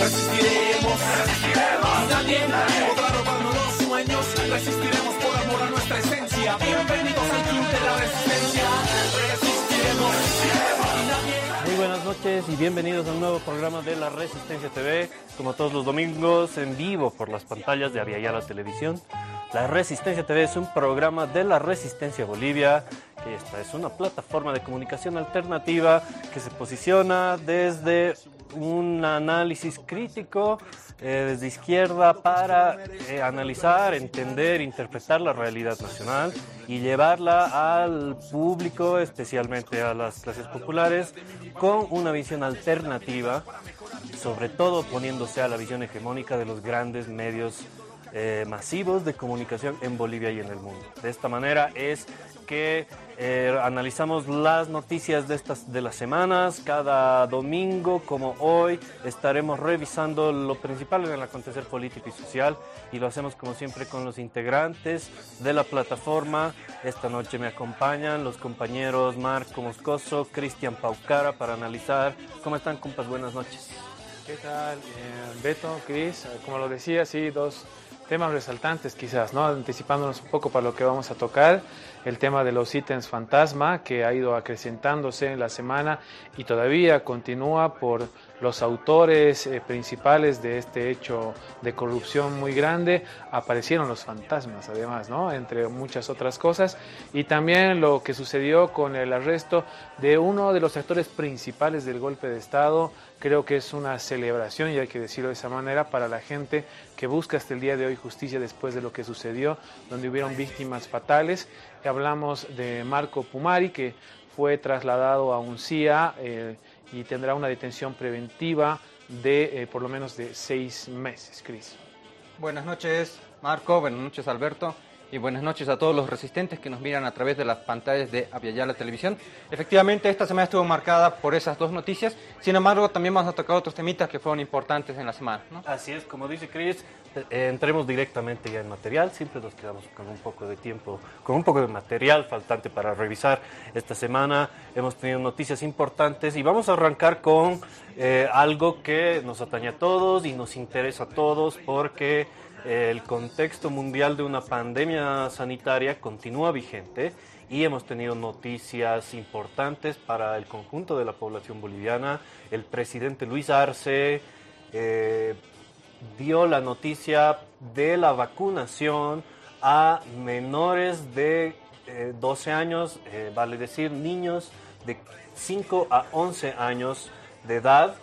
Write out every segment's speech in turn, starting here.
Resistiremos, resistiremos. Nadie podrá robarnos los sueños. Resistiremos por amor a nuestra esencia. Bienvenidos al club de la resistencia. Resistiremos, resistiremos. Muy buenas noches y bienvenidos a un nuevo programa de La Resistencia TV, como todos los domingos en vivo por las pantallas de Aviala Televisión. La Resistencia TV es un programa de la Resistencia Bolivia, que esta es una plataforma de comunicación alternativa que se posiciona desde un análisis crítico eh, desde izquierda para eh, analizar, entender, interpretar la realidad nacional y llevarla al público, especialmente a las clases populares, con una visión alternativa, sobre todo poniéndose a la visión hegemónica de los grandes medios eh, masivos de comunicación en Bolivia y en el mundo. De esta manera es que eh, analizamos las noticias de estas de las semanas. Cada domingo, como hoy, estaremos revisando lo principal en el acontecer político y social y lo hacemos como siempre con los integrantes de la plataforma. Esta noche me acompañan los compañeros Marco Moscoso, Cristian Paucara para analizar. ¿Cómo están, compas? Buenas noches. ¿Qué tal, eh, Beto, Cris? Como lo decía, sí, dos temas resaltantes quizás, ¿no? Anticipándonos un poco para lo que vamos a tocar, el tema de los ítems fantasma que ha ido acrecentándose en la semana y todavía continúa por los autores eh, principales de este hecho de corrupción muy grande, aparecieron los fantasmas además, ¿no? Entre muchas otras cosas y también lo que sucedió con el arresto de uno de los actores principales del golpe de Estado, Creo que es una celebración, y hay que decirlo de esa manera, para la gente que busca hasta el día de hoy justicia después de lo que sucedió, donde hubieron víctimas fatales. Hablamos de Marco Pumari, que fue trasladado a un CIA eh, y tendrá una detención preventiva de eh, por lo menos de seis meses, Cris. Buenas noches, Marco. Buenas noches, Alberto y buenas noches a todos los resistentes que nos miran a través de las pantallas de Aviala Televisión. Efectivamente, esta semana estuvo marcada por esas dos noticias, sin embargo, también vamos a tocar otros temitas que fueron importantes en la semana. Así es, como dice Chris, eh, entremos directamente ya en material, siempre nos quedamos con un poco de tiempo, con un poco de material faltante para revisar esta semana. Hemos tenido noticias importantes y vamos a arrancar con eh, algo que nos atañe a todos y nos interesa a todos porque el contexto mundial de una pandemia sanitaria continúa vigente y hemos tenido noticias importantes para el conjunto de la población boliviana. El presidente Luis Arce eh, dio la noticia de la vacunación a menores de 12 eh, años, eh, vale decir niños de 5 a 11 años de edad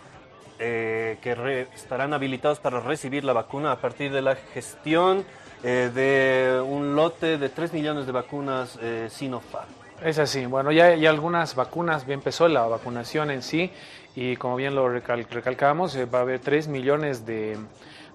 eh, que estarán habilitados para recibir la vacuna a partir de la gestión eh, de un lote de 3 millones de vacunas eh, Sinopharm. Es así, bueno, ya hay algunas vacunas, bien empezó la vacunación en sí y como bien lo recalcamos, va a haber 3 millones de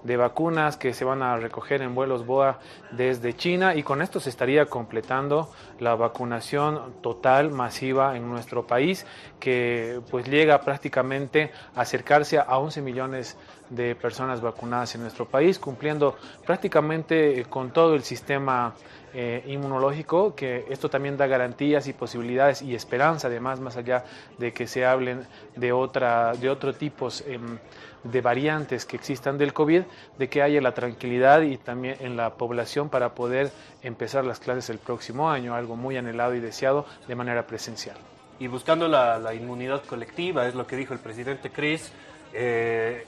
de vacunas que se van a recoger en vuelos BOA desde China y con esto se estaría completando la vacunación total masiva en nuestro país que pues llega prácticamente a acercarse a 11 millones de personas vacunadas en nuestro país, cumpliendo prácticamente con todo el sistema eh, inmunológico, que esto también da garantías y posibilidades y esperanza, además, más allá de que se hablen de, otra, de otro tipos em, de variantes que existan del COVID, de que haya la tranquilidad y también en la población para poder empezar las clases el próximo año, algo muy anhelado y deseado de manera presencial. Y buscando la, inmunidad colectiva, es lo que dijo el presidente Cris, eh,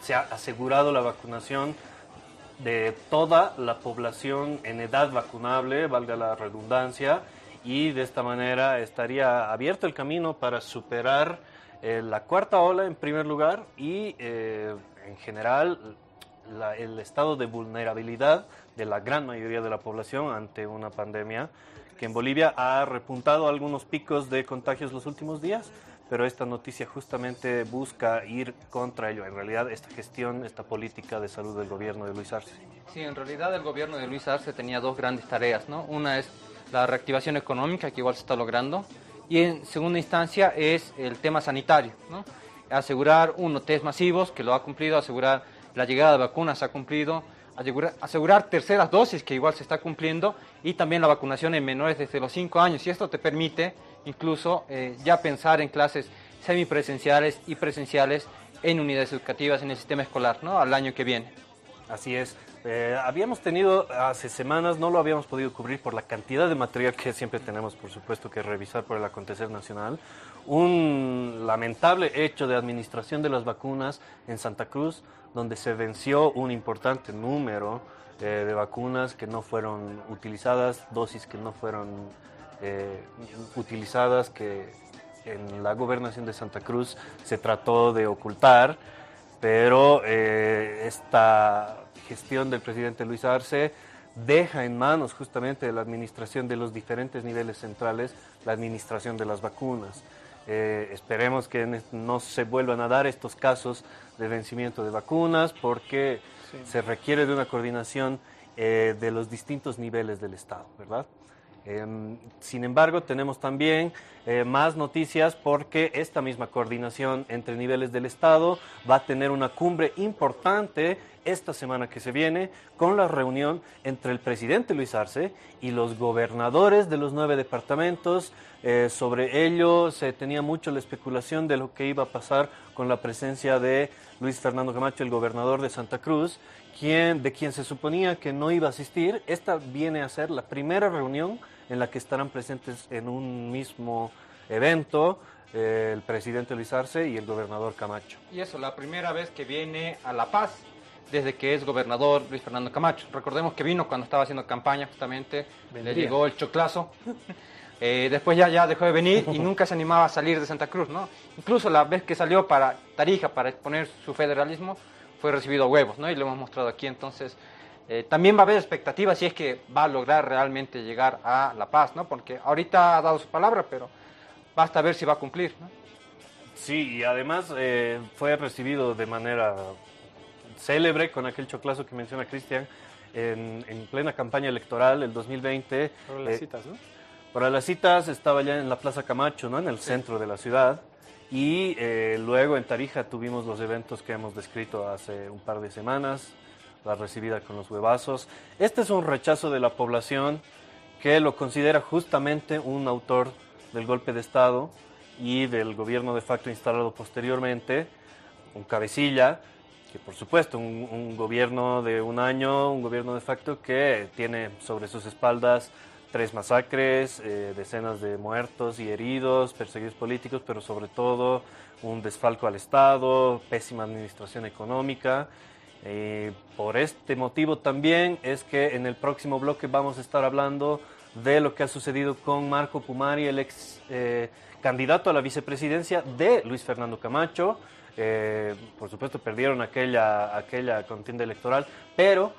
se ha asegurado la vacunación de toda la población en edad vacunable, valga la redundancia, y de esta manera estaría abierto el camino para superar eh, la cuarta ola en primer lugar y eh, en general el estado de vulnerabilidad de la gran mayoría de la población ante una pandemia que en Bolivia ha repuntado algunos picos de contagios los últimos días, pero esta noticia justamente busca ir contra ello. En realidad, esta gestión, esta política de salud del gobierno de Luis Arce. Sí, en realidad el gobierno de Luis Arce tenía dos grandes tareas, ¿no? Una es la reactivación económica, que igual se está logrando, y en segunda instancia es el tema sanitario, ¿no? asegurar uno test masivos que lo ha cumplido, asegurar la llegada de vacunas ha cumplido, asegurar, terceras dosis que igual se está cumpliendo y también la vacunación en menores desde los 5 años y esto te permite incluso eh, ya pensar en clases semipresenciales y presenciales en unidades educativas en el sistema escolar. Al año que viene. Así es. Eh, habíamos tenido hace semanas, no lo habíamos podido cubrir por la cantidad de material que siempre tenemos, por supuesto, que revisar por el acontecer nacional, un lamentable hecho de administración de las vacunas en Santa Cruz, donde se venció un importante número eh, de vacunas que no fueron utilizadas, dosis que no fueron eh, utilizadas, que en la gobernación de Santa Cruz se trató de ocultar, pero esta gestión del presidente Luis Arce deja en manos justamente de la administración de los diferentes niveles centrales la administración de las vacunas. Eh, esperemos que no se vuelvan a dar estos casos de vencimiento de vacunas porque se requiere de una coordinación eh, de los distintos niveles del Estado, ¿verdad? Em, sin embargo, tenemos también eh, más noticias porque esta misma coordinación entre niveles del Estado va a tener una cumbre importante esta semana que se viene con la reunión entre el presidente Luis Arce y los gobernadores de los nueve departamentos. Eh, sobre ello se tenía mucho la especulación de lo que iba a pasar con la presencia de Luis Fernando Camacho, el gobernador de Santa Cruz, quien, de quien se suponía que no iba a asistir. Esta viene a ser la primera reunión en la que estarán presentes en un mismo evento eh, el presidente Luis Arce y el gobernador Camacho. Y eso, la primera vez que viene a La Paz desde que es gobernador Luis Fernando Camacho. Recordemos que vino cuando estaba haciendo campaña justamente, le llegó el choclazo. Eh, después ya, ya dejó de venir y nunca se animaba a salir de Santa Cruz, ¿no? Incluso la vez que salió para Tarija para exponer su federalismo, fue recibido a huevos, ¿no? Y lo hemos mostrado aquí, entonces... Eh, también va a haber expectativas si es que va a lograr realmente llegar a La Paz, ¿no? Porque ahorita ha dado su palabra, pero basta ver si va a cumplir, ¿no? Sí, y además eh, fue recibido de manera célebre con aquel choclazo que menciona Cristian en, plena campaña electoral el 2020. Para las eh, citas, ¿no? Para las citas estaba ya en la Plaza Camacho, ¿no? En el centro de la ciudad. Y eh, luego en Tarija tuvimos los eventos que hemos descrito hace un par de semanas, la recibida con los huevazos. Este es un rechazo de la población que lo considera justamente un autor del golpe de Estado y del gobierno de facto instalado posteriormente, un cabecilla, que por supuesto un, gobierno de un año, un gobierno de facto que tiene sobre sus espaldas tres masacres, eh, decenas de muertos y heridos, perseguidos políticos, pero sobre todo un desfalco al Estado, pésima administración económica. Eh, por este motivo también es que en el próximo bloque vamos a estar hablando de lo que ha sucedido con Marco Pumari, el ex eh, candidato a la vicepresidencia de Luis Fernando Camacho. Eh, por supuesto perdieron aquella, aquella contienda electoral, pero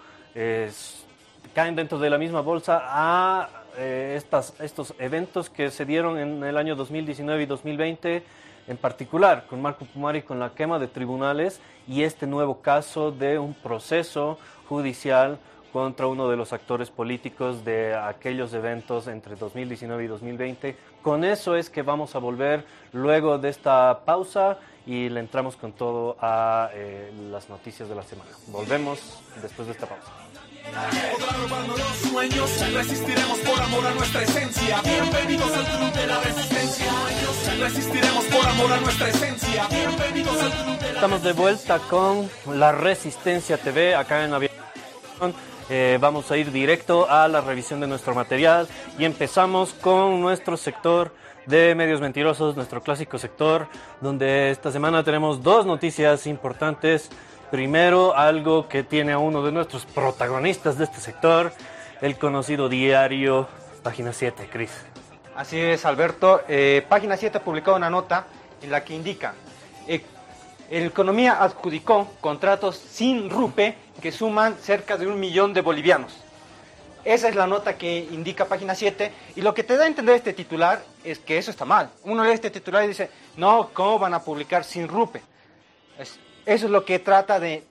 caen dentro de la misma bolsa a eh, estas, estos eventos que se dieron en el año 2019 y 2020, en particular con Marco Pumari, con la quema de tribunales y este nuevo caso de un proceso judicial contra uno de los actores políticos de aquellos eventos entre 2019 y 2020. Con eso es que vamos a volver luego de esta pausa y le entramos con todo a eh, las noticias de la semana. Volvemos después de esta pausa. Estamos de vuelta con la Resistencia TV acá en Aviación. Eh, vamos a ir directo a la revisión de nuestro material y empezamos con nuestro sector de medios mentirosos, nuestro clásico sector, donde esta semana tenemos dos noticias importantes. Primero, algo que tiene a uno de nuestros protagonistas de este sector, el conocido diario Página 7, Cris. Así es, Alberto. Eh, Página 7 publicó una nota en la que indica, eh, Economía adjudicó contratos sin RUPE que suman cerca de un millón de bolivianos. Esa es la nota que indica página 7 y lo que te da a entender este titular es que eso está mal. Uno lee este titular y dice, no, ¿cómo van a publicar sin RUPE? Eso es lo que trata de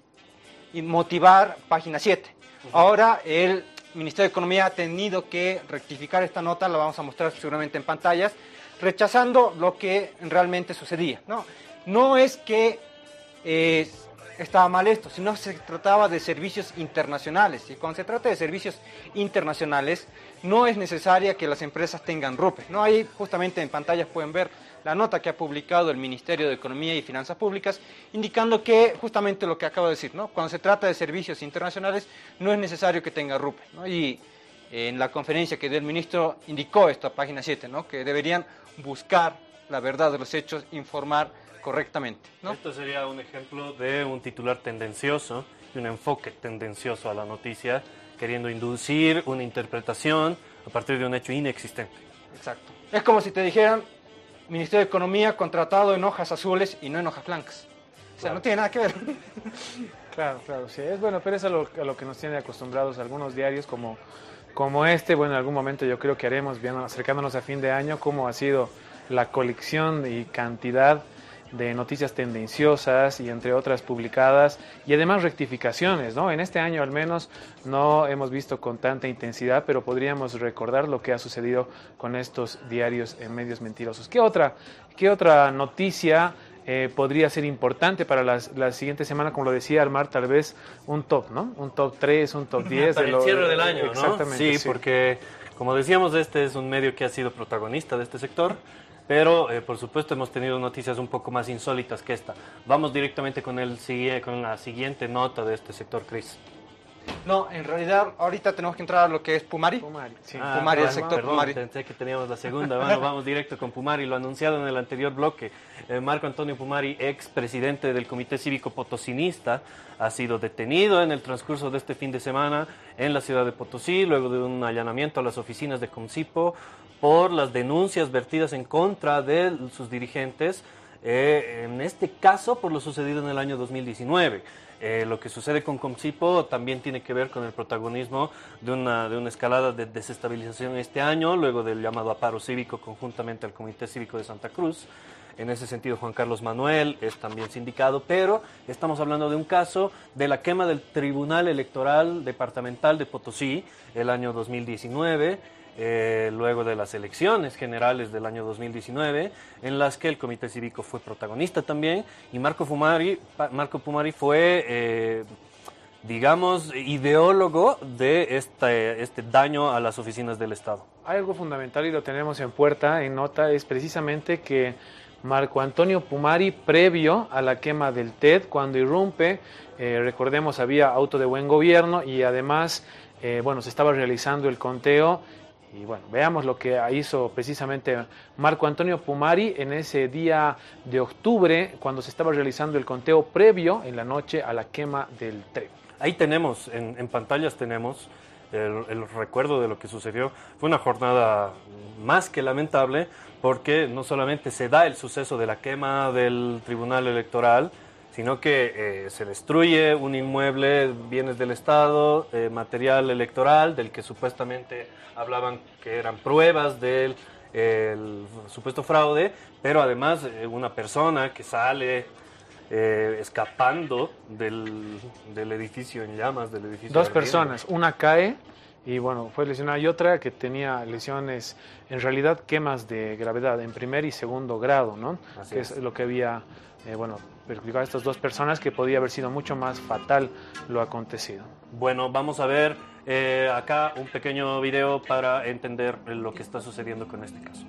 motivar página 7. Ahora el Ministerio de Economía ha tenido que rectificar esta nota, la vamos a mostrar seguramente en pantallas, rechazando lo que realmente sucedía. No, no es que eh, estaba mal esto, sino se trataba de servicios internacionales. Y cuando se trata de servicios internacionales, no es necesaria que las empresas tengan RUPE. ¿no? Ahí justamente en pantallas pueden ver la nota que ha publicado el Ministerio de Economía y Finanzas Públicas, indicando que justamente lo que acabo de decir, ¿no? cuando se trata de servicios internacionales no es necesario que tenga RUPE. ¿no? Y en la conferencia que dio el ministro indicó esto, a página 7, ¿no? que deberían buscar la verdad de los hechos, informar correctamente. ¿no? Esto sería un ejemplo de un titular tendencioso y un enfoque tendencioso a la noticia, queriendo inducir una interpretación a partir de un hecho inexistente. Exacto. Es como si te dijeran, Ministerio de Economía contratado en hojas azules y no en hojas blancas. O sea, Claro. no tiene nada que ver. Claro, claro, sí, es bueno, pero es a lo, a lo que nos tiene acostumbrados algunos diarios como, como este. Bueno, en algún momento yo creo que haremos, bien, acercándonos a fin de año, cómo ha sido la colección y cantidad de noticias tendenciosas y entre otras publicadas y además rectificaciones, ¿no? En este año al menos no hemos visto con tanta intensidad, pero podríamos recordar lo que ha sucedido con estos diarios en medios mentirosos. ¿Qué otra, qué otra noticia eh, podría ser importante para las- la siguiente semana, como lo decía Almar, tal vez un top, ¿no? Un top 3, un top 10. Para de el lo- cierre del año, ¿no? Exactamente. Sí, porque como decíamos, este es un medio que ha sido protagonista de este sector, pero eh, por supuesto hemos tenido noticias un poco más insólitas que esta. Vamos directamente con, el, con la siguiente nota de este sector, Chris. No, en realidad ahorita tenemos que entrar a lo que es Pumari. Pumari, sí. Ah, Pumari, el perdón, sector perdón, Pumari. Pensé que teníamos la segunda. Bueno, vamos directo con Pumari, lo anunciado en el anterior bloque. Eh, Marco Antonio Pumari, ex presidente del Comité Cívico Potosinista, ha sido detenido en el transcurso de este fin de semana en la ciudad de Potosí, luego de un allanamiento a las oficinas de Comcipo por las denuncias vertidas en contra de sus dirigentes, eh, en este caso por lo sucedido en el año 2019. Eh, lo que sucede con Comcipo también tiene que ver con el protagonismo de una, de una escalada de desestabilización este año, luego del llamado a paro cívico conjuntamente al Comité Cívico de Santa Cruz. En ese sentido, Juan Carlos Manuel es también sindicado, pero estamos hablando de un caso de la quema del Tribunal Electoral Departamental de Potosí el año 2019 eh, luego de las elecciones generales del año 2019, en las que el Comité Cívico fue protagonista también, y Marco, Fumari, Marco Pumari fue, eh, digamos, ideólogo de este, este daño a las oficinas del Estado. Hay algo fundamental y lo tenemos en puerta, en nota, es precisamente que Marco Antonio Pumari, previo a la quema del TED, cuando irrumpe, eh, recordemos, había auto de buen gobierno y además, eh, bueno, se estaba realizando el conteo. Y bueno, veamos lo que hizo precisamente Marco Antonio Pumari en ese día de octubre, cuando se estaba realizando el conteo previo en la noche a la quema del TED. Ahí tenemos, en, en pantallas tenemos el, el recuerdo de lo que sucedió. Fue una jornada más que lamentable porque no solamente se da el suceso de la quema del Tribunal Electoral, sino que eh, se destruye un inmueble, bienes del Estado, eh, material electoral del que supuestamente hablaban que eran pruebas del el supuesto fraude, pero además eh, una persona que sale escapando del, del edificio en llamas, del edificio. Dos ardiendo. personas, una cae y bueno, fue lesionada y otra que tenía lesiones, en realidad quemas de gravedad en primer y segundo grado, ¿no? Así que es. es. lo que había, eh, bueno, perjudicado a estas dos personas que podía haber sido mucho más fatal lo acontecido. Bueno, vamos a ver eh, acá un pequeño video para entender lo que está sucediendo con este caso.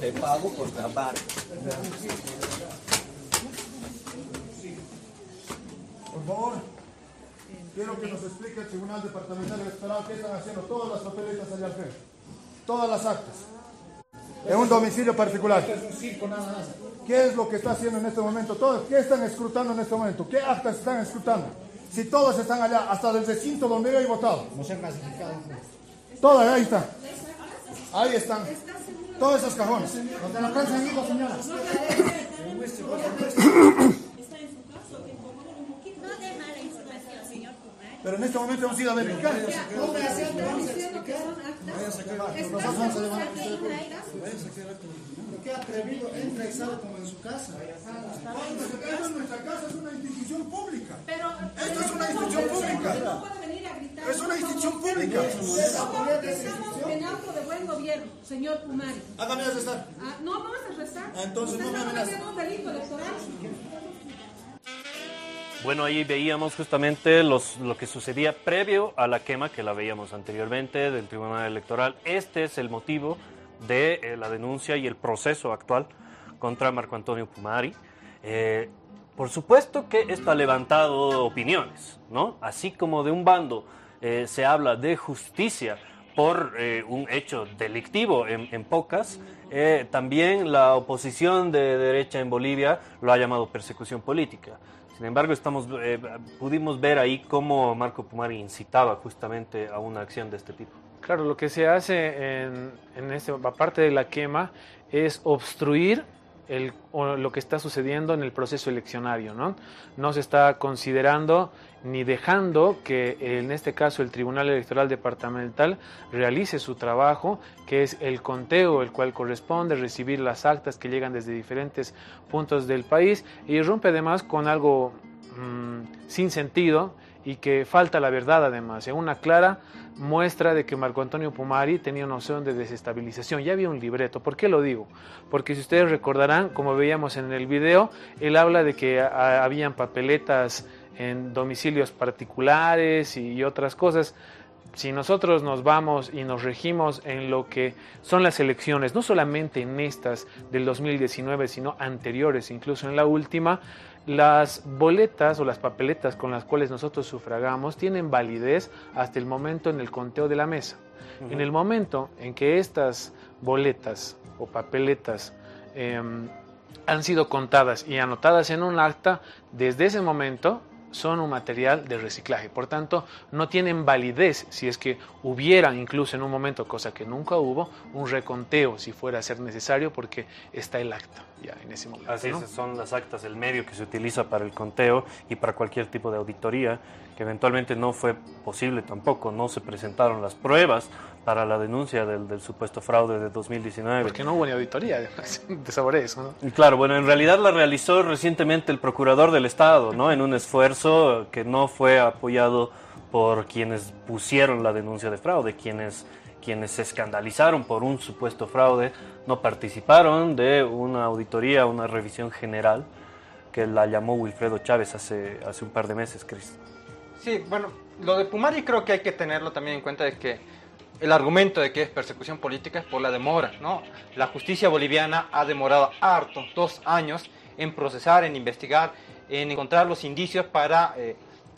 Te pago por grabar. Por favor, quiero que nos explique el Tribunal Departamental Electoral qué están haciendo todas las papeletas allá al frente. Todas las actas. En un domicilio particular. ¿Qué es lo que está haciendo en este momento? Todos, ¿Qué están escrutando en este momento? ¿Qué actas están escrutando? Si todos están allá, hasta del recinto donde yo he votado. No se han clasificado. Todas, ahí están. Ahí están. Todos esos cajones. Donde la señora. Pero en este momento hemos ido a verificar. Qué atrevido, entra y sale como en su casa. Esto es nuestra casa, es una institución pública. Pero Esto es una institución pública. no puede venir a gritar. Es una institución pública. Estamos en auto de buen gobierno, señor Pumari. Hágame. Ah, no vamos a rezar. Ah, entonces no me está cometiendo un delito electoral. Bueno, ahí veíamos justamente lo que sucedía previo a la quema que la veíamos anteriormente del Tribunal Electoral. Este es el motivo de eh, la denuncia y el proceso actual contra Marco Antonio Pumari. Eh, por supuesto que esto ha levantado opiniones, ¿no? Así como de un bando eh, se habla de justicia por un hecho delictivo en, pocas, también la oposición de derecha en Bolivia lo ha llamado persecución política. Sin embargo, estamos, eh, pudimos ver ahí cómo Marco Pumari incitaba justamente a una acción de este tipo. Claro, lo que se hace en, en este, aparte de la quema es obstruir el, lo que está sucediendo en el proceso eleccionario, ¿no? No se está considerando ni dejando que en este caso el Tribunal Electoral Departamental realice su trabajo, que es el conteo, el cual corresponde recibir las actas que llegan desde diferentes puntos del país y rompe además con algo mmm, sin sentido y que falta la verdad además, es una clara muestra de que Marco Antonio Pumari tenía noción de desestabilización. Ya había un libreto. ¿Por qué lo digo? Porque si ustedes recordarán, como veíamos en el video, él habla de que a, habían papeletas en domicilios particulares y, y otras cosas si nosotros nos vamos y nos regimos en lo que son las elecciones, no solamente en estas del 2019, sino anteriores, incluso en la última, las boletas o las papeletas con las cuales nosotros sufragamos tienen validez hasta el momento en el conteo de la mesa. Uh -huh. En el momento en que estas boletas o papeletas eh, han sido contadas y anotadas en un acta, desde ese momento son un material de reciclaje. Por tanto, no tienen validez si es que hubiera incluso en un momento, cosa que nunca hubo, un reconteo si fuera a ser necesario porque está el acta ya en ese momento. Así ¿no? es, son las actas, el medio que se utiliza para el conteo y para cualquier tipo de auditoría, que eventualmente no fue posible tampoco, no se presentaron las pruebas para la denuncia del, del supuesto fraude de 2019. Porque no hubo ni auditoría de sobre eso. ¿no? Claro, bueno, en realidad la realizó recientemente el procurador del Estado, ¿no? En un esfuerzo que no fue apoyado por quienes pusieron la denuncia de fraude, quienes quienes se escandalizaron por un supuesto fraude no participaron de una auditoría, una revisión general que la llamó Wilfredo Chávez hace, hace un par de meses, Cris. Sí, bueno, lo de Pumari creo que hay que tenerlo también en cuenta de que el argumento de que es persecución política es por la demora, ¿no? La justicia boliviana ha demorado harto, dos años, en procesar, en investigar, en encontrar los indicios para eh,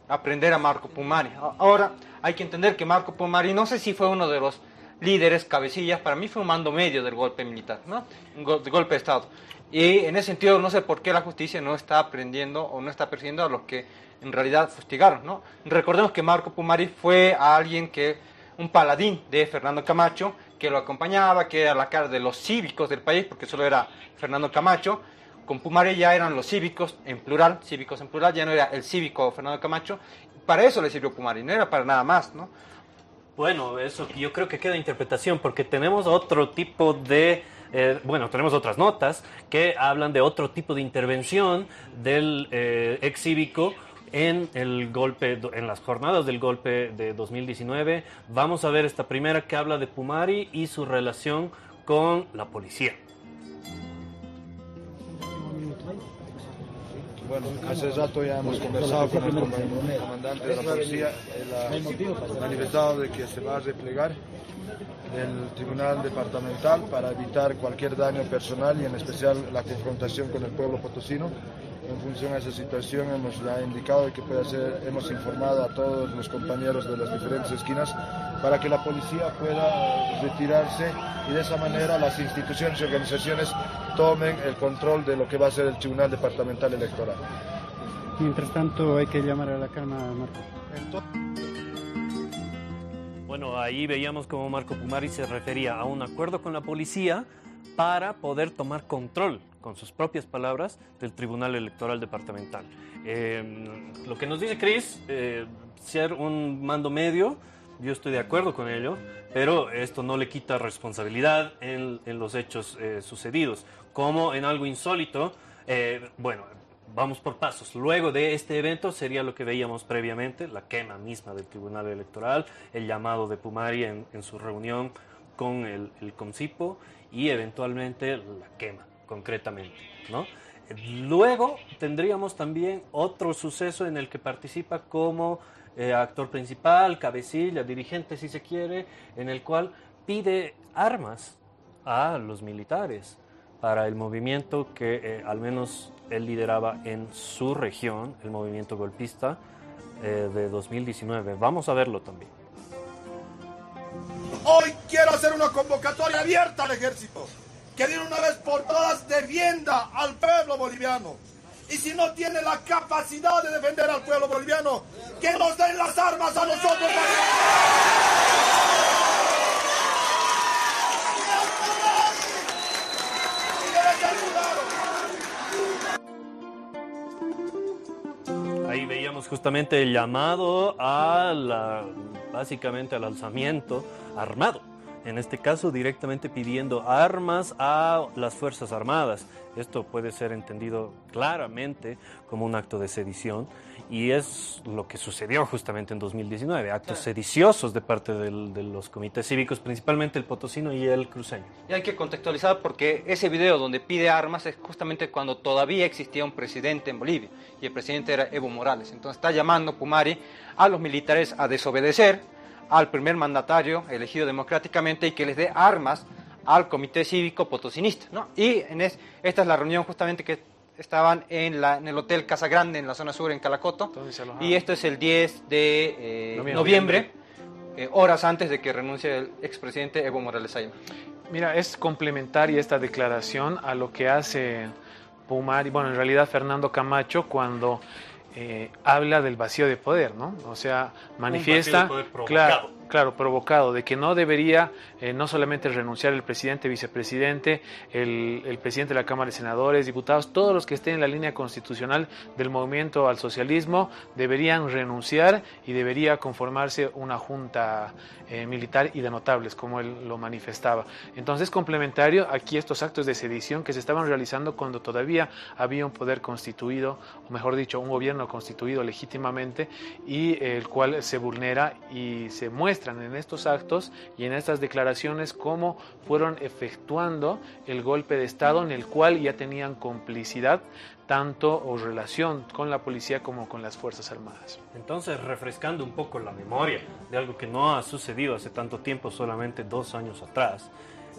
aprender a Marco Pumari. Ahora, hay que entender que Marco Pumari, no sé si fue uno de los líderes, cabecillas, para mí fue un mando medio del golpe militar, ¿no? Un golpe de Estado. Y en ese sentido no sé por qué la justicia no está aprendiendo o no está persiguiendo a los que en realidad fustigaron, ¿no? Recordemos que Marco Pumari fue alguien que, un paladín de Fernando Camacho, que lo acompañaba, que era la cara de los cívicos del país, porque solo era Fernando Camacho. Con Pumari ya eran los cívicos en plural, cívicos en plural, ya no era el cívico Fernando Camacho. Para eso le sirvió Pumari, no era para nada más, ¿no? Bueno, eso yo creo que queda interpretación porque tenemos otro tipo de, eh, bueno, tenemos otras notas que hablan de otro tipo de intervención del eh, ex cívico en el golpe, en las jornadas del golpe de 2019. Vamos a ver esta primera que habla de Pumari y su relación con la policía. Bueno, hace rato ya hemos conversado con el comandante de la policía. Él ha manifestado de que se va a replegar del tribunal departamental para evitar cualquier daño personal y en especial la confrontación con el pueblo potosino. En función a esa situación hemos ya indicado que puede ser, hemos informado a todos los compañeros de las diferentes esquinas para que la policía pueda retirarse y de esa manera las instituciones y organizaciones tomen el control de lo que va a ser el Tribunal Departamental Electoral. Mientras tanto hay que llamar a la calma, Marco. Bueno, ahí veíamos como Marco Pumari se refería a un acuerdo con la policía para poder tomar control, con sus propias palabras, del Tribunal Electoral Departamental. Eh, lo que nos dice Cris, eh, ser un mando medio, yo estoy de acuerdo con ello, pero esto no le quita responsabilidad en, en los hechos eh, sucedidos. Como en algo insólito, eh, bueno, vamos por pasos. Luego de este evento sería lo que veíamos previamente, la quema misma del Tribunal Electoral, el llamado de Pumari en, en su reunión con el, el CONCIPO y eventualmente la quema, concretamente. Luego tendríamos también otro suceso en el que participa como eh, actor principal, cabecilla, dirigente si se quiere, en el cual pide armas a los militares para el movimiento que eh, al menos él lideraba en su región, el movimiento golpista eh, de 2019. Vamos a verlo también. Hoy quiero hacer una convocatoria abierta al ejército, que de una vez por todas defienda al pueblo boliviano. Y si no tiene la capacidad de defender al pueblo boliviano, que nos den las armas a nosotros. Ahí veíamos justamente el llamado a la, básicamente al alzamiento armado. En este caso, directamente pidiendo armas a las Fuerzas Armadas. Esto puede ser entendido claramente como un acto de sedición y es lo que sucedió justamente en 2019, actos sediciosos de parte del- de los comités cívicos, principalmente el potosino y el cruceño. Y hay que contextualizar porque ese video donde pide armas es justamente cuando todavía existía un presidente en Bolivia y el presidente era Evo Morales. Entonces está llamando Pumari a los militares a desobedecer al primer mandatario elegido democráticamente y que les dé armas al comité cívico potosinista. ¿no? Y en es- esta es la reunión justamente que estaban en, la, en el Hotel Casa Grande en la zona sur en Calacoto. Y esto es el 10 de eh, Noviembre. noviembre, eh, horas antes de que renuncie el expresidente Evo Morales Ayma. Mira, es complementaria esta declaración a lo que hace Pumari, bueno, en realidad Fernando Camacho cuando eh, habla del vacío de poder, ¿no? O sea, manifiesta, claro. Claro, provocado, de que no debería eh, no solamente renunciar el presidente, vicepresidente, el, presidente de la Cámara de Senadores, diputados, todos los que estén en la línea constitucional del movimiento al socialismo deberían renunciar y debería conformarse una junta eh, militar y de notables, como él lo manifestaba. Entonces, complementario aquí estos actos de sedición que se estaban realizando cuando todavía había un poder constituido, o mejor dicho, un gobierno constituido legítimamente y el cual se vulnera y se muestran en estos actos y en estas declaraciones cómo fueron efectuando el golpe de Estado en el cual ya tenían complicidad tanto o relación con la policía como con las Fuerzas Armadas. Entonces, refrescando un poco la memoria de algo que no ha sucedido hace tanto tiempo, solamente dos años atrás,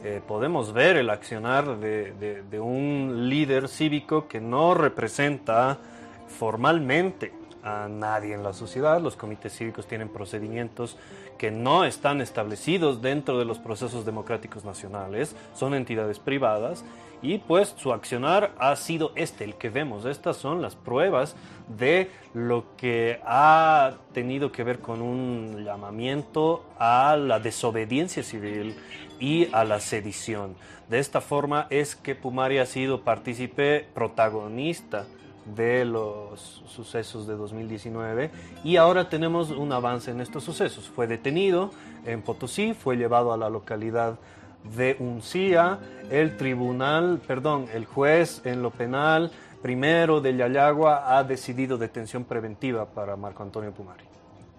eh, podemos ver el accionar de, un líder cívico que no representa formalmente a nadie en la sociedad. Los comités cívicos tienen procedimientos que no están establecidos dentro de los procesos democráticos nacionales, son entidades privadas y pues su accionar ha sido este, el que vemos. Estas son las pruebas de lo que ha tenido que ver con un llamamiento a la desobediencia civil y a la sedición. De esta forma es que Pumari ha sido partícipe protagonista de los sucesos de 2019 y ahora tenemos un avance en estos sucesos. Fue detenido en Potosí, fue llevado a la localidad de Uncía, el tribunal, perdón, el juez en lo penal primero de Yayagua ha decidido detención preventiva para Marco Antonio Pumari.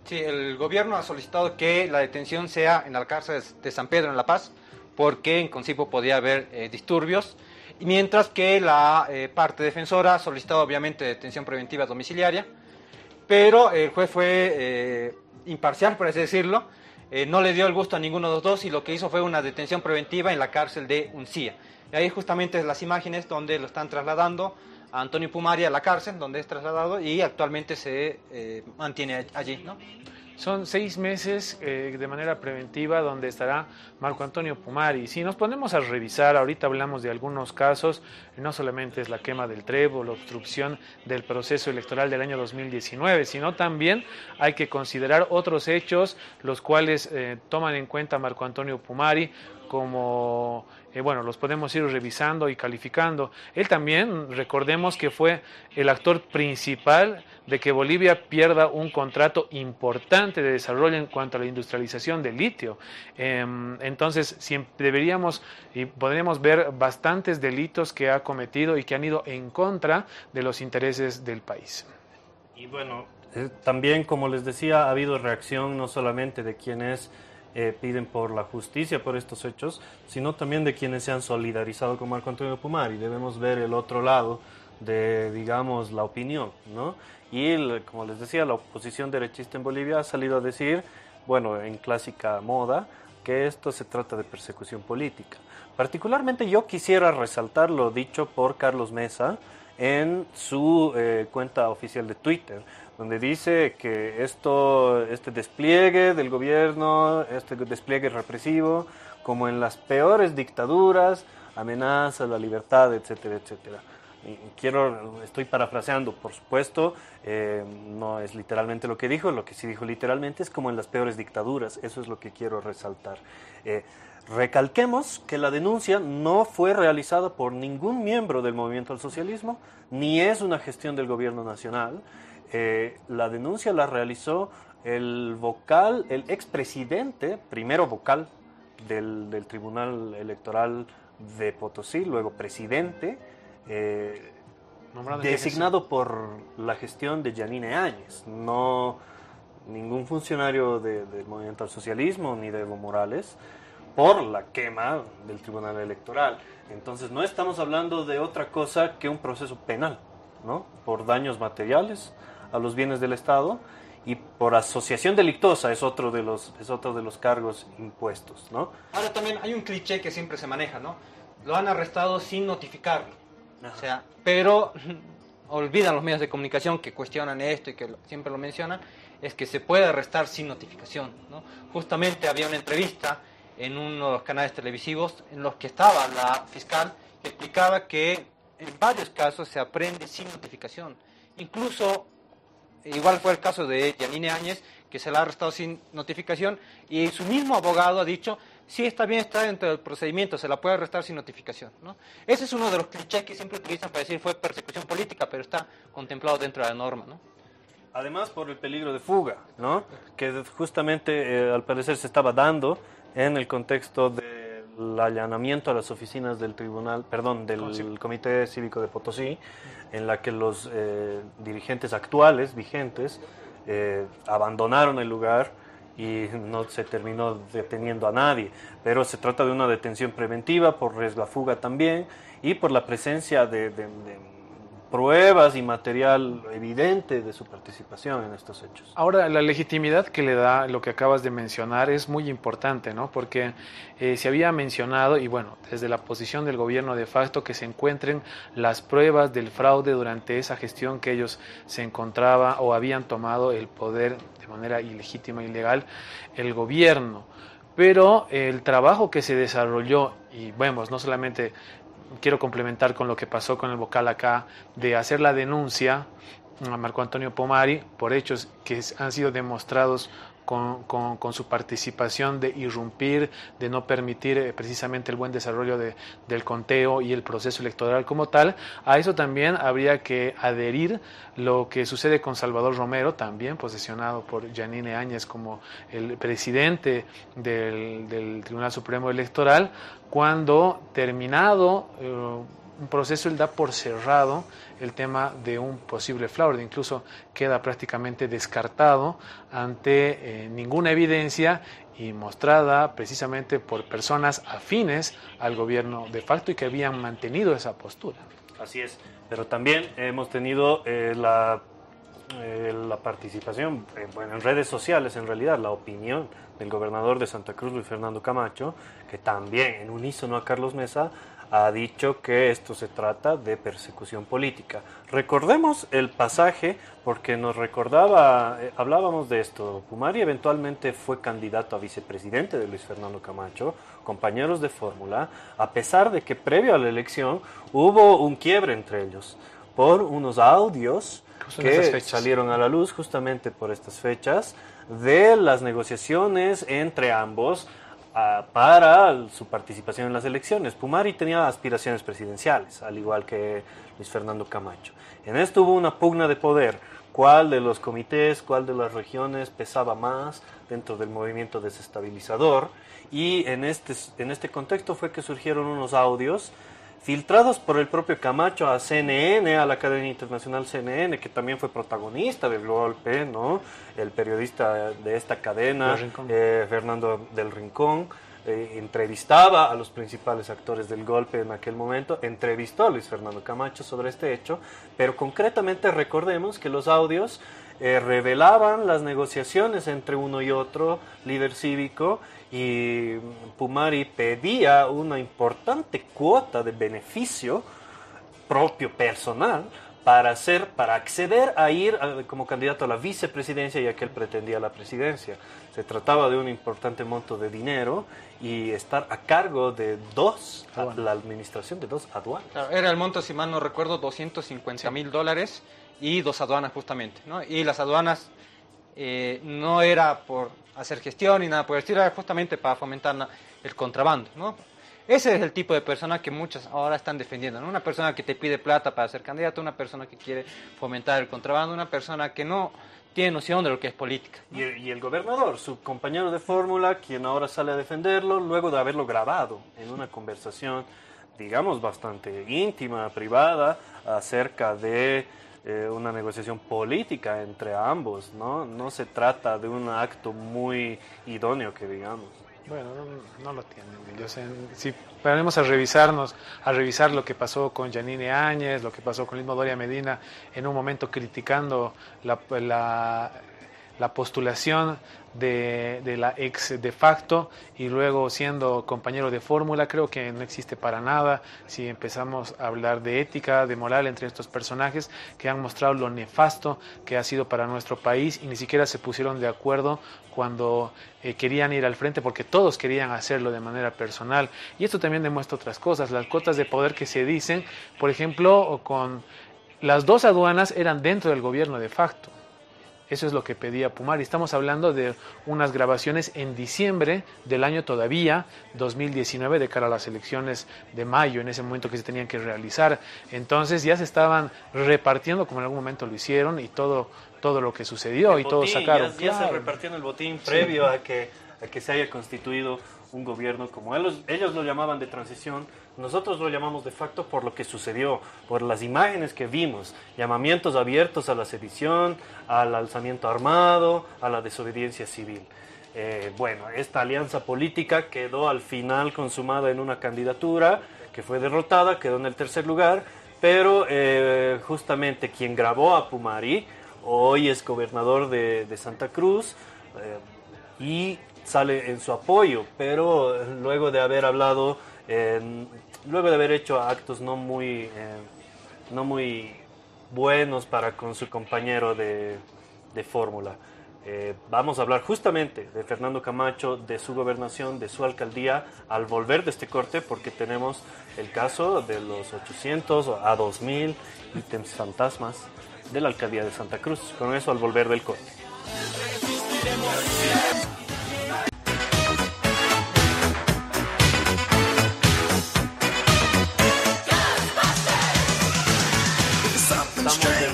Sí, el gobierno ha solicitado que la detención sea en la cárcel de San Pedro en La Paz, porque en Concipo podía haber eh, disturbios, mientras que la eh, parte defensora ha solicitado obviamente detención preventiva domiciliaria, pero el juez fue eh, imparcial, por así decirlo, eh, no le dio el gusto a ninguno de los dos y lo que hizo fue una detención preventiva en la cárcel de Uncía. Y ahí justamente las imágenes donde lo están trasladando a Antonio Pumari a la cárcel, donde es trasladado y actualmente se mantiene allí. Son seis meses eh, de manera preventiva donde estará Marco Antonio Pumari. Si nos ponemos a revisar, ahorita hablamos de algunos casos, no solamente es la quema del trevo, la obstrucción del proceso electoral del año 2019, sino también hay que considerar otros hechos, los cuales eh, toman en cuenta Marco Antonio Pumari como, eh, bueno, los podemos ir revisando y calificando. Él también, recordemos que fue el actor principal de que Bolivia pierda un contrato importante de desarrollo en cuanto a la industrialización del litio. Eh, entonces, siempre deberíamos y podríamos ver bastantes delitos que ha cometido y que han ido en contra de los intereses del país. Y bueno, eh, también, como les decía, ha habido reacción no solamente de quienes eh, piden por la justicia por estos hechos, sino también de quienes se han solidarizado con Marco Antonio Pumari. Debemos ver el otro lado de, digamos, la opinión, ¿no? Y, el- como les decía, la oposición derechista en Bolivia ha salido a decir, bueno, en clásica moda, que esto se trata de persecución política. Particularmente yo quisiera resaltar lo dicho por Carlos Mesa en su eh, cuenta oficial de Twitter, donde dice que esto, este despliegue del gobierno, este despliegue represivo, como en las peores dictaduras, amenaza la libertad, etcétera, etcétera. Quiero, estoy parafraseando, por supuesto, eh, no es literalmente lo que dijo, lo que sí dijo literalmente es como en las peores dictaduras, eso es lo que quiero resaltar. Eh, recalquemos que la denuncia no fue realizada por ningún miembro del movimiento al socialismo, ni es una gestión del gobierno nacional. Eh, la denuncia la realizó el vocal, el expresidente, primero vocal del, del Tribunal Electoral de Potosí, luego presidente, eh, designado por la gestión de Janine Áñez, no ningún funcionario de- del movimiento al socialismo ni de Evo Morales, por la quema del Tribunal Electoral. Entonces no estamos hablando de otra cosa que un proceso penal, ¿no? Por daños materiales a los bienes del Estado y por asociación delictosa es otro de los es otro de los cargos impuestos, ¿no? Ahora también hay un cliché que siempre se maneja, ¿no? Lo han arrestado sin notificarlo. O sea, pero olvidan los medios de comunicación que cuestionan esto y que siempre lo mencionan, es que se puede arrestar sin notificación, ¿no? Justamente había una entrevista en uno de los canales televisivos en los que estaba la fiscal que explicaba que en varios casos se aprende sin notificación. Incluso Igual fue el caso de Yanine Áñez, que se la ha arrestado sin notificación, y su mismo abogado ha dicho, sí, está bien, está dentro del procedimiento, se la puede arrestar sin notificación. ¿no? Ese es uno de los clichés que siempre utilizan para decir fue persecución política, pero está contemplado dentro de la norma. ¿no? Además por el peligro de fuga, ¿no? Que justamente eh, al parecer se estaba dando en el contexto del allanamiento a las oficinas del tribunal, perdón, del Comité Cívico de Potosí, en la que los eh, dirigentes actuales, vigentes, eh, abandonaron el lugar y no se terminó deteniendo a nadie. Pero se trata de una detención preventiva por riesgo a fuga también y por la presencia de, de- de pruebas y material evidente de su participación en estos hechos. Ahora, la legitimidad que le da lo que acabas de mencionar es muy importante, ¿no? Porque eh, se había mencionado, y bueno, desde la posición del gobierno de facto, que se encuentren las pruebas del fraude durante esa gestión que ellos se encontraba o habían tomado el poder de manera ilegítima, ilegal, el gobierno. Pero el trabajo que se desarrolló, y vemos, no solamente quiero complementar con lo que pasó con el vocal acá, de hacer la denuncia a Marco Antonio Pomari por hechos que han sido demostrados con, con- su participación de irrumpir, de no permitir eh, precisamente el buen desarrollo de- del conteo y el proceso electoral como tal. A eso también habría que adherir lo que sucede con Salvador Romero, también posesionado por Janine Áñez como el presidente del, del Tribunal Supremo Electoral, cuando terminado eh, proceso, él da por cerrado el tema de un posible fraude, incluso queda prácticamente descartado ante eh, ninguna evidencia y mostrada precisamente por personas afines al gobierno de facto y que habían mantenido esa postura. Así es, pero también hemos tenido eh, la, eh, la participación bueno, en redes sociales, en realidad, la opinión del gobernador de Santa Cruz, Luis Fernando Camacho, que también en unísono a Carlos Mesa ha dicho que esto se trata de persecución política. Recordemos el pasaje porque nos recordaba, eh, hablábamos de esto, Pumari eventualmente fue candidato a vicepresidente de Luis Fernando Camacho, compañeros de fórmula, a pesar de que previo a la elección hubo un quiebre entre ellos por unos audios que salieron a la luz justamente por estas fechas de las negociaciones entre ambos para su participación en las elecciones. Pumari tenía aspiraciones presidenciales, al igual que Luis Fernando Camacho. En esto hubo una pugna de poder. ¿Cuál de los comités, cuál de las regiones pesaba más dentro del movimiento desestabilizador? Y en este, en este contexto fue que surgieron unos audios filtrados por el propio Camacho a CNN, a la cadena internacional CNN, que también fue protagonista del golpe, ¿no? El periodista de esta cadena, eh, Fernando del Rincón, eh, entrevistaba a los principales actores del golpe en aquel momento, entrevistó a Luis Fernando Camacho sobre este hecho, pero concretamente recordemos que los audios eh, revelaban las negociaciones entre uno y otro líder cívico y Pumari pedía una importante cuota de beneficio propio personal para hacer, para acceder a ir a- como candidato a la vicepresidencia ya que él pretendía la presidencia. Se trataba de un importante monto de dinero y estar a cargo de dos, la administración de dos aduanas. Claro, era el monto, si mal no recuerdo, 250 mil dólares y dos aduanas justamente, ¿no? Y las aduanas eh, no era por hacer gestión ni nada por el estilo, justamente para fomentar el contrabando, ¿no? Ese es el tipo de persona que muchos ahora están defendiendo, ¿no? Una persona que te pide plata para ser candidato, una persona que quiere fomentar el contrabando, una persona que no tiene noción de lo que es política. Y, y el gobernador, su compañero de fórmula, quien ahora sale a defenderlo, luego de haberlo grabado en una conversación, digamos, bastante íntima, privada, acerca de eh, una negociación política entre ambos, ¿no? No se trata de un acto muy idóneo que digamos. Bueno, no, no lo tienen. Yo sé, si ponemos a revisarnos, a revisar lo que pasó con Janine Áñez, lo que pasó con Lismo Doria Medina, en un momento criticando la, la, la postulación de, de la ex de facto y luego siendo compañero de fórmula, creo que no existe para nada si empezamos a hablar de ética, de moral entre estos personajes que han mostrado lo nefasto que ha sido para nuestro país y ni siquiera se pusieron de acuerdo cuando eh, querían ir al frente porque todos querían hacerlo de manera personal. Y esto también demuestra otras cosas, las cuotas de poder que se dicen, por ejemplo, con las dos aduanas eran dentro del gobierno de facto. Eso es lo que pedía Pumar. Y estamos hablando de unas grabaciones en diciembre del año todavía, 2019, de cara a las elecciones de mayo, en ese momento que se tenían que realizar. Entonces ya se estaban repartiendo, como en algún momento lo hicieron, y todo, todo lo que sucedió, y El botín, sacaron. Ya, ya se claro. en el botín previo a, que, a que se haya constituido un gobierno como ellos, ellos lo llamaban de transición, nosotros lo llamamos de facto por lo que sucedió, por las imágenes que vimos, llamamientos abiertos a la sedición, al alzamiento armado, a la desobediencia civil. Eh, bueno, esta alianza política quedó al final consumada en una candidatura que fue derrotada, quedó en el tercer lugar, pero eh, justamente quien grabó a Pumari hoy es gobernador de, Santa Cruz eh, y sale en su apoyo, pero luego de haber hablado, eh, luego de haber hecho actos no muy, eh, no muy buenos para con su compañero de, de fórmula. Eh, vamos a hablar justamente de Fernando Camacho, de su gobernación, de su alcaldía, al volver de este corte, porque tenemos el caso de los 800 a 2000 ítems fantasmas de la alcaldía de Santa Cruz. Con eso al volver del corte.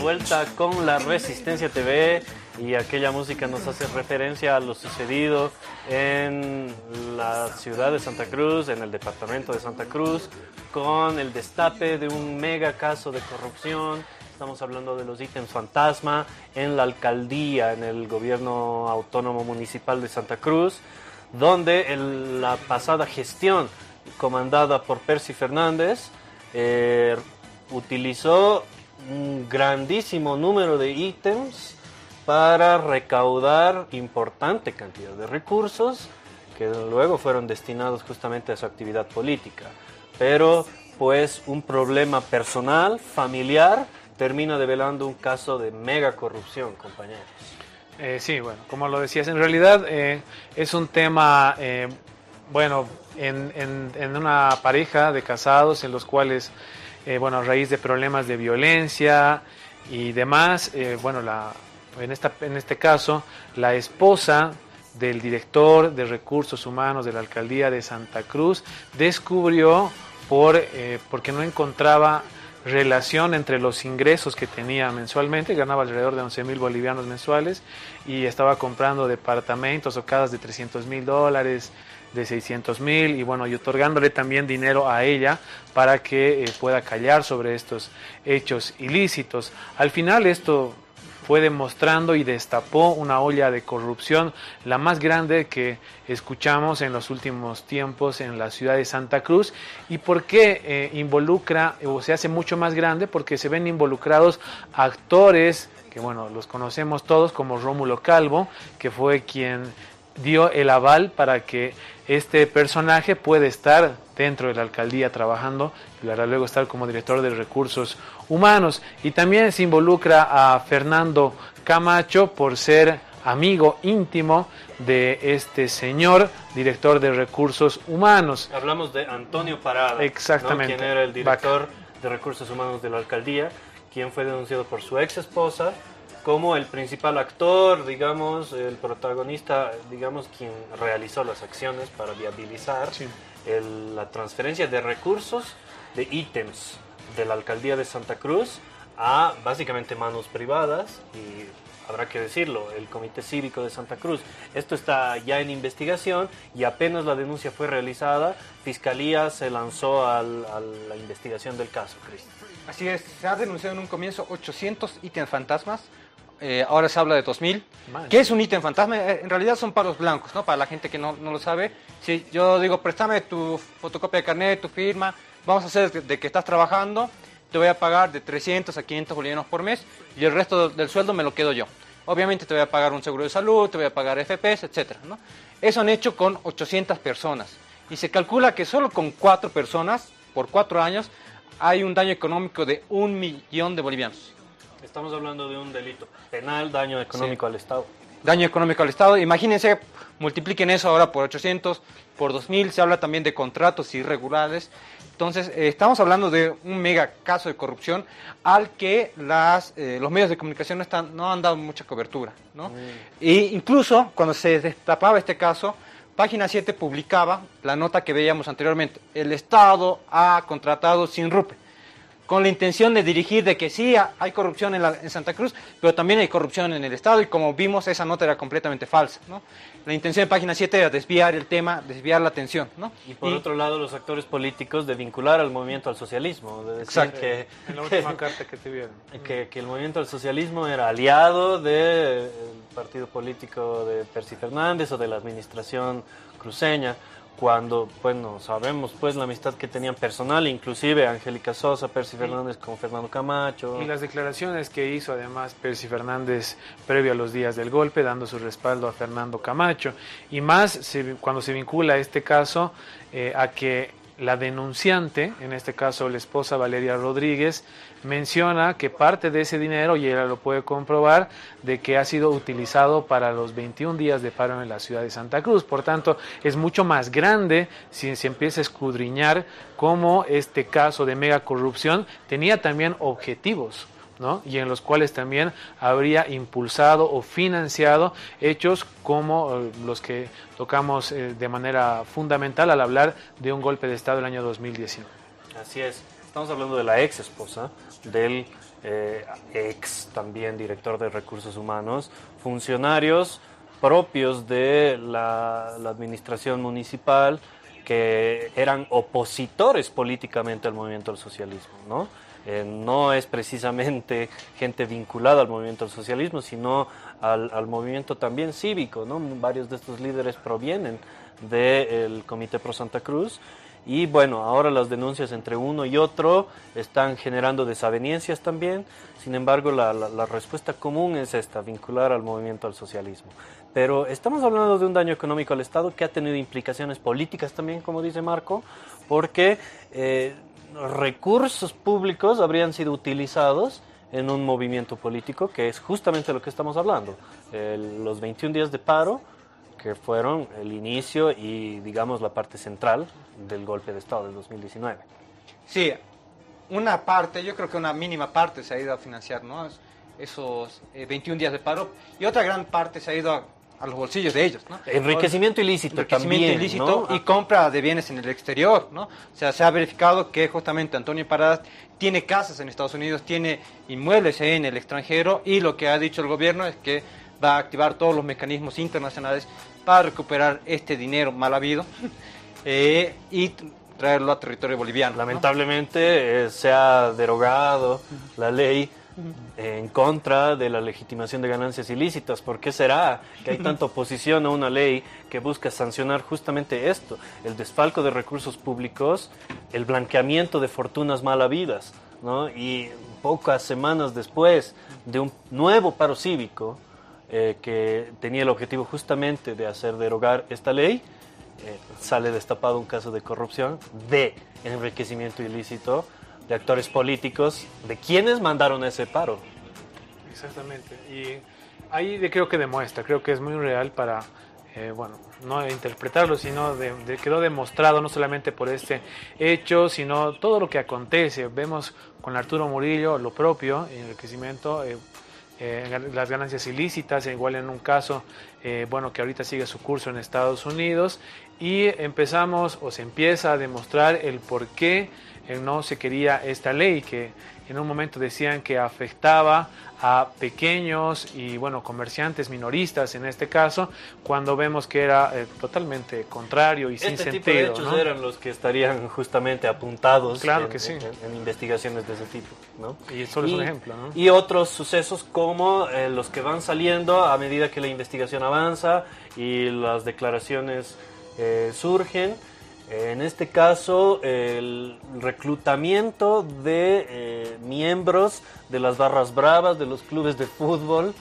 Vuelta con la Resistencia TV y aquella música nos hace referencia a lo sucedido en la ciudad de Santa Cruz, en el departamento de Santa Cruz, con el destape de un mega caso de corrupción. Estamos hablando de los ítems fantasma en la alcaldía, en el gobierno autónomo municipal de Santa Cruz, donde en la pasada gestión comandada por Percy Fernández eh, utilizó un grandísimo número de ítems para recaudar importante cantidad de recursos que luego fueron destinados justamente a su actividad política. Pero pues un problema personal, familiar, termina develando un caso de mega corrupción, compañeros. Eh, sí, bueno, como lo decías, en realidad eh, es un tema, eh, bueno, en, en- en una pareja de casados en los cuales, eh, bueno, a raíz de problemas de violencia y demás, eh, bueno, la, en, esta, en este caso, la esposa del director de recursos humanos de la alcaldía de Santa Cruz descubrió por, eh, porque no encontraba relación entre los ingresos que tenía mensualmente, ganaba alrededor de 11 mil bolivianos mensuales y estaba comprando departamentos o casas de 300 mil dólares, de 600 mil y bueno, y otorgándole también dinero a ella para que eh, pueda callar sobre estos hechos ilícitos. Al final esto fue demostrando y destapó una olla de corrupción, la más grande que escuchamos en los últimos tiempos en la ciudad de Santa Cruz. ¿Y por qué eh, involucra o se hace mucho más grande? Porque se ven involucrados actores que, bueno, los conocemos todos como Rómulo Calvo, que fue quien dio el aval para que este personaje pueda estar dentro de la alcaldía trabajando y luego estar como director de recursos humanos. Y también se involucra a Fernando Camacho por ser amigo íntimo de este señor, director de recursos humanos. Hablamos de Antonio Parada, Exactamente. ¿no? quien era el director de recursos humanos de la alcaldía, quien fue denunciado por su ex esposa como el principal actor, digamos, el protagonista, digamos, quien realizó las acciones para viabilizar el- la transferencia de recursos, de ítems de la alcaldía de Santa Cruz a básicamente manos privadas y habrá que decirlo, el Comité Cívico de Santa Cruz. Esto está ya en investigación y apenas la denuncia fue realizada, Fiscalía se lanzó al- a la investigación del caso, Cristian. Así es, se ha denunciado en un comienzo 800 ítems fantasmas. Eh, ahora se habla de 2000. Man. ¿Qué es un ítem fantasma? Eh, En realidad son paros blancos, ¿no? Para la gente que no, no lo sabe. Si yo digo, préstame tu fotocopia de carnet, tu firma, vamos a hacer de, que estás trabajando, te voy a pagar de 300 a 500 bolivianos por mes y el resto del sueldo me lo quedo yo. Obviamente te voy a pagar un seguro de salud, te voy a pagar FPS, etcétera, ¿no? Eso han hecho con 800 personas. Y se calcula que solo con cuatro personas, por cuatro años, hay un daño económico de un millón de bolivianos. Estamos hablando de un delito penal, daño económico al Estado. Daño económico al Estado. Imagínense, multipliquen eso ahora por 800, por 2000. Se habla también de contratos irregulares. Entonces, eh, estamos hablando de un mega caso de corrupción al que las, eh, los medios de comunicación no, están, no han dado mucha cobertura. ¿no? E incluso cuando se destapaba este caso, Página 7 publicaba la nota que veíamos anteriormente. El Estado ha contratado sin rupe con la intención de dirigir de que sí hay corrupción en, la- en Santa Cruz, pero también hay corrupción en el Estado y como vimos esa nota era completamente falsa. ¿no? La intención de página 7 era desviar el tema, desviar la atención. ¿no? Y por otro lado, los actores políticos de vincular al movimiento al socialismo. De decir Exacto. que, En la última carta que te vieron. que, que el movimiento al socialismo era aliado del partido político de Percy Fernández o de la administración cruceña, cuando, bueno, sabemos pues la amistad que tenían personal, inclusive Angélica Sosa, Percy Fernández con Fernando Camacho. Y las declaraciones que hizo además Percy Fernández previo a los días del golpe, dando su respaldo a Fernando Camacho. Y más se- cuando se vincula este caso eh, a que la denunciante, en este caso la esposa Valeria Rodríguez, menciona que parte de ese dinero, y ella lo puede comprobar, de que ha sido utilizado para los 21 días de paro en la ciudad de Santa Cruz. Por tanto, es mucho más grande si se empieza a escudriñar cómo este caso de mega corrupción tenía también objetivos. ¿no? y en los cuales también habría impulsado o financiado hechos como eh, los que tocamos eh, de manera fundamental al hablar de un golpe de Estado el año 2019. Así es. Estamos hablando de la ex esposa del eh, ex también director de recursos humanos, funcionarios propios de la, la administración municipal que eran opositores políticamente al movimiento al socialismo, ¿no? Eh, no es precisamente gente vinculada al movimiento al socialismo, sino al, al movimiento también cívico, ¿no? Varios de estos líderes provienen del Comité Pro Santa Cruz y bueno, ahora las denuncias entre uno y otro están generando desavenencias también. Sin embargo, la, respuesta común es esta, vincular al movimiento al socialismo. Pero estamos hablando de un daño económico al Estado que ha tenido implicaciones políticas también, como dice Marco, porque eh, recursos públicos habrían sido utilizados en un movimiento político, que es justamente lo que estamos hablando. Los 21 días de paro que fueron el inicio y, digamos, la parte central del golpe de Estado del 2019. Sí, una parte, yo creo que una mínima parte se ha ido a financiar, ¿no? Es- Esos eh, 21 días de paro. Y otra gran parte se ha ido a, a los bolsillos de ellos, ¿no? Enriquecimiento ilícito Enriquecimiento también, ilícito ¿no? y compra de bienes en el exterior, ¿no? O sea, se ha verificado que justamente Antonio Paradas tiene casas en Estados Unidos, tiene inmuebles en el extranjero y lo que ha dicho el gobierno es que va a activar todos los mecanismos internacionales para recuperar este dinero mal habido eh, y traerlo a territorio boliviano. ¿no? Lamentablemente eh, se ha derogado la ley en contra de la legitimación de ganancias ilícitas. ¿Por qué será que hay tanta oposición a una ley que busca sancionar justamente esto, el desfalco de recursos públicos, el blanqueamiento de fortunas mal habidas? ¿no? Y pocas semanas después de un nuevo paro cívico eh, que tenía el objetivo justamente de hacer derogar esta ley, eh, sale destapado un caso de corrupción, de enriquecimiento ilícito, de actores políticos, de quienes mandaron ese paro. Exactamente. Y ahí creo que demuestra, creo que es muy real para, eh, bueno, no interpretarlo, sino de, de- quedó demostrado no solamente por este hecho, sino todo lo que acontece. Vemos con Arturo Murillo lo propio, enriquecimiento, eh, eh, las ganancias ilícitas, igual en un caso, eh, bueno, que ahorita sigue su curso en Estados Unidos, y empezamos o se empieza a demostrar el por qué eh, no se quería esta ley, que en un momento decían que afectaba a pequeños y bueno comerciantes minoristas en este caso cuando vemos que era eh, totalmente contrario y sin Este tipo sentido de hechos ¿no? eran los que estarían justamente apuntados Claro en, que sí. en- en investigaciones de ese tipo. ¿no? y solo es un ejemplo ¿no? Y otros sucesos como eh, los que van saliendo a medida que la investigación avanza y las declaraciones eh, surgen. En este caso, el reclutamiento de eh, miembros de las barras bravas, de los clubes de fútbol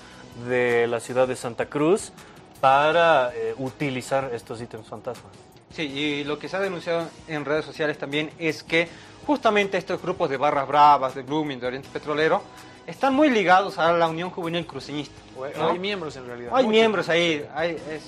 de la ciudad de Santa Cruz para eh, utilizar estos ítems fantasmas. Sí, y lo que se ha denunciado en redes sociales también es que justamente estos grupos de barras bravas, de Blooming, de Oriente Petrolero, están muy ligados a la Unión Juvenil Cruceñista. ¿no? hay miembros en realidad Hay miembros ahí, hay- es,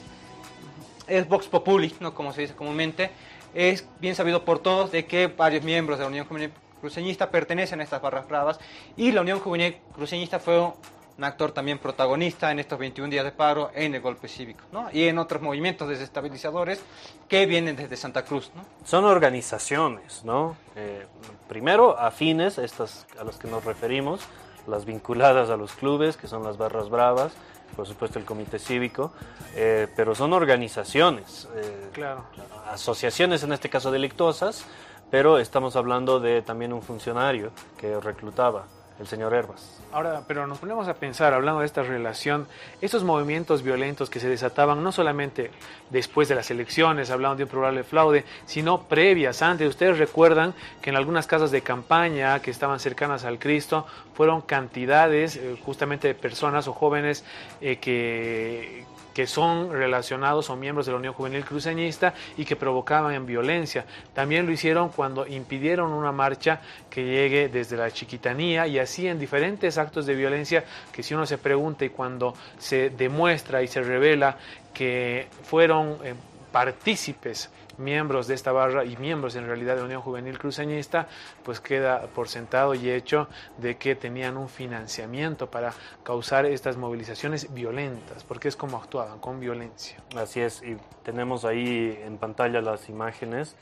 es Vox Populi, ¿no? como se dice comúnmente. Es bien sabido por todos de que varios miembros de la Unión Juvenil Cruceñista pertenecen a estas barras bravas y la Unión Juvenil Cruceñista fue un actor también protagonista en estos 21 días de paro en el golpe cívico ¿no? y en otros movimientos desestabilizadores que vienen desde Santa Cruz. ¿no? Son organizaciones, ¿no? Eh, primero, afines, estas a las que nos referimos, las vinculadas a los clubes, que son las barras bravas, por supuesto el comité cívico, eh, pero son organizaciones, eh, claro asociaciones en este caso delictuosas, pero estamos hablando de también un funcionario que reclutaba, el señor Herbas. Ahora, pero nos ponemos a pensar, hablando de esta relación, esos movimientos violentos que se desataban no solamente después de las elecciones, hablando de un probable fraude, sino previas, antes. Ustedes recuerdan que en algunas casas de campaña que estaban cercanas al Cristo fueron cantidades eh, justamente de personas o jóvenes eh, que que son relacionados o miembros de la Unión Juvenil Cruceñista y que provocaban violencia. También lo hicieron cuando impidieron una marcha que llegue desde la chiquitanía y así en diferentes actos de violencia que si uno se pregunta y cuando se demuestra y se revela que fueron eh, partícipes miembros de esta barra y miembros en realidad de la Unión Juvenil Cruceñista, pues queda por sentado y hecho de que tenían un financiamiento para causar estas movilizaciones violentas, porque es como actuaban, con violencia. Así es, y tenemos ahí en pantalla las imágenes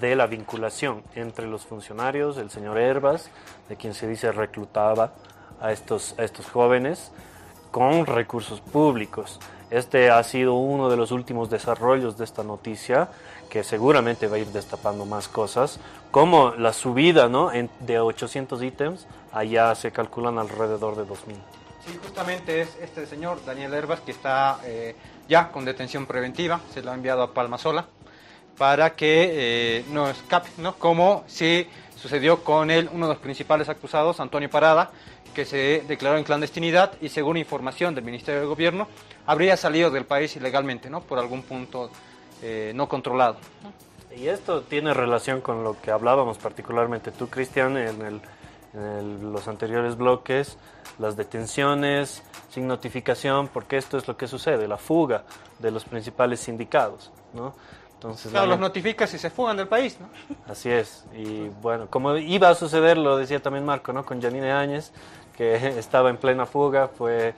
de la vinculación entre los funcionarios, el señor Herbas, de quien se dice reclutaba a estos, a estos jóvenes con recursos públicos. Este ha sido uno de los últimos desarrollos de esta noticia que seguramente va a ir destapando más cosas, como la subida ¿no? en- de 800 ítems, allá se calculan alrededor de 2000. Sí, justamente es este señor, Daniel Herbas, que está eh, ya con detención preventiva, se lo ha enviado a Palma Sola, para que eh, no escape, ¿no? Como si sucedió con él, uno de los principales acusados, Antonio Parada, que se declaró en clandestinidad y según información del Ministerio del Gobierno, habría salido del país ilegalmente, ¿no? Por algún punto eh, no controlado. Y esto tiene relación con lo que hablábamos particularmente tú, Cristian, en el- los anteriores bloques, las detenciones sin notificación, porque esto es lo que sucede, la fuga de los principales sindicados, ¿no? Entonces, Claro, la- los notifica si se fugan del país, ¿no? Así es, y bueno, como iba a suceder, lo decía también Marco, ¿no? Con Janine Áñez, que estaba en plena fuga, fue,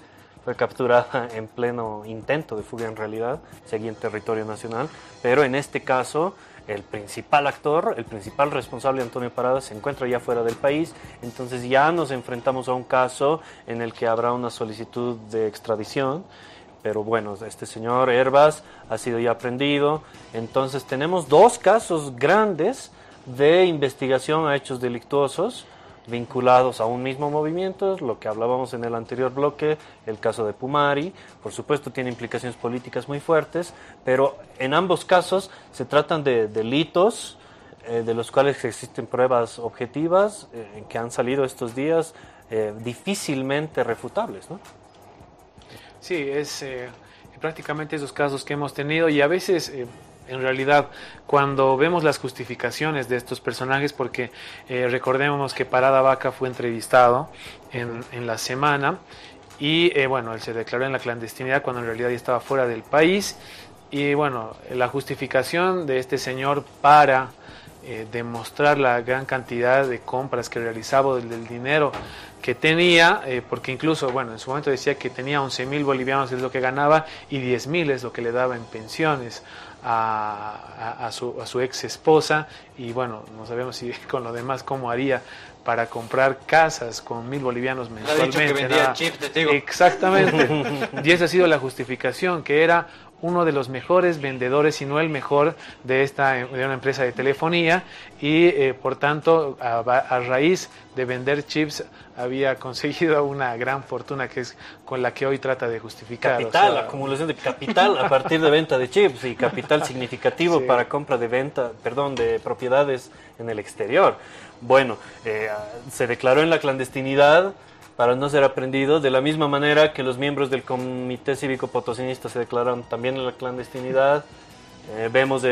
fue capturada en pleno intento de fuga en realidad, seguía en territorio nacional, pero en este caso el principal actor, el principal responsable, Antonio Parada, se encuentra ya fuera del país, entonces ya nos enfrentamos a un caso en el que habrá una solicitud de extradición, pero bueno, este señor Herbas ha sido ya aprendido, entonces tenemos dos casos grandes de investigación a hechos delictuosos, vinculados a un mismo movimiento, lo que hablábamos en el anterior bloque, el caso de Pumari, por supuesto tiene implicaciones políticas muy fuertes, pero en ambos casos se tratan de delitos eh, de los cuales existen pruebas objetivas eh, que han salido estos días eh, difícilmente refutables, ¿no? Sí, es prácticamente esos casos que hemos tenido y a veces en realidad cuando vemos las justificaciones de estos personajes, porque eh, recordemos que Parada Vaca fue entrevistado en, en la semana y eh, bueno, él se declaró en la clandestinidad cuando en realidad ya estaba fuera del país y bueno, la justificación de este señor para eh, demostrar la gran cantidad de compras que realizaba del, del dinero que tenía, porque incluso, bueno, en su momento decía que tenía 11 mil bolivianos es lo que ganaba y 10 mil es lo que le daba en pensiones a, su, a su ex esposa y bueno, no sabemos si con lo demás cómo haría para comprar casas con mil bolivianos mensualmente. Exactamente. y esa ha sido la justificación, que era uno de los mejores vendedores, si no el mejor, de, esta, de una empresa de telefonía y eh, por tanto a, a, raíz de vender chips había conseguido una gran fortuna que es con la que hoy trata de justificar. Capital, acumulación de capital a partir de venta de chips y capital significativo sí. para compra de venta, perdón, de propiedades en el exterior. Bueno, eh, se declaró en la clandestinidad para no ser aprendido, de la misma manera que los miembros del Comité Cívico Potosinista se declararon también en la clandestinidad. Eh, vemos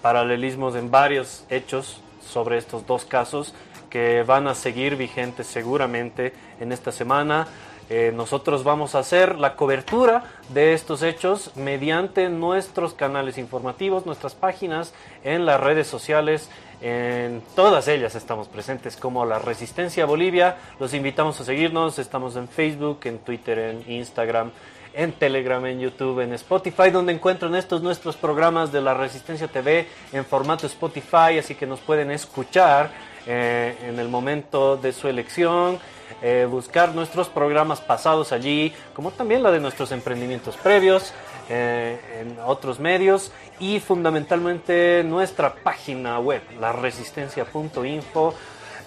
paralelismos en varios hechos sobre estos dos casos que van a seguir vigentes seguramente en esta semana. Eh, nosotros vamos a hacer la cobertura de estos hechos mediante nuestros canales informativos, nuestras páginas en las redes sociales. En todas ellas estamos presentes como la Resistencia Bolivia. Los invitamos a seguirnos. Estamos en Facebook, en Twitter, en Instagram, en Telegram, en YouTube, en Spotify, donde encuentran estos nuestros programas de la Resistencia TV en formato Spotify, así que nos pueden escuchar eh, en el momento de su elección. Eh, buscar nuestros programas pasados allí, como también la de nuestros emprendimientos previos eh, en otros medios y fundamentalmente nuestra página web, laresistencia.info,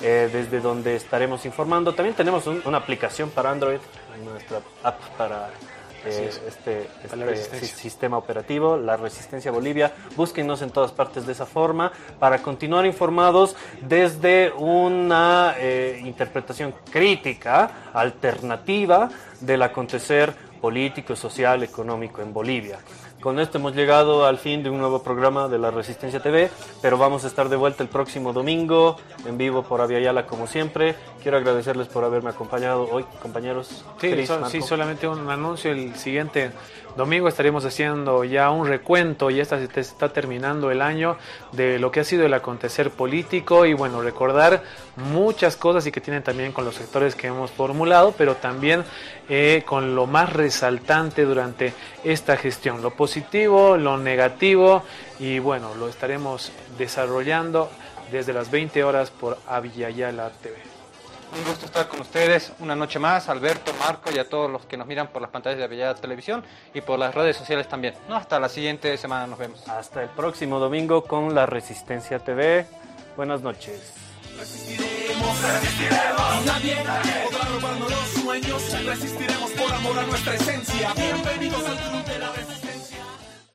eh, desde donde estaremos informando. También tenemos un, una aplicación para Android, nuestra app para eh, este, este sistema operativo, la Resistencia Bolivia. Búsquenos en todas partes de esa forma para continuar informados desde una eh, interpretación crítica, alternativa del acontecer político, social, económico en Bolivia. Con esto hemos llegado al fin de un nuevo programa de la Resistencia TV, pero vamos a estar de vuelta el próximo domingo en vivo por Aviala como siempre. Quiero agradecerles por haberme acompañado hoy, compañeros. Sí, Chris, so, sí solamente un anuncio. El siguiente domingo estaremos haciendo ya un recuento, ya está, está terminando el año de lo que ha sido el acontecer político y bueno, recordar muchas cosas y que tienen también con los sectores que hemos formulado, pero también eh, con lo más resaltante durante esta gestión, lo positivo, lo negativo y bueno, lo estaremos desarrollando desde las 20 horas por Aviala TV. Un gusto estar con ustedes una noche más, Alberto, Marco y a todos los que nos miran por las pantallas de Aviala Televisión y por las redes sociales también. No, hasta la siguiente semana nos vemos. Hasta el próximo domingo con la Resistencia TV. Buenas noches. Resistiremos, resistiremos. Nadie podrá robarnos los sueños. Resistiremos por amor a nuestra esencia. Bienvenidos al club de la resistencia.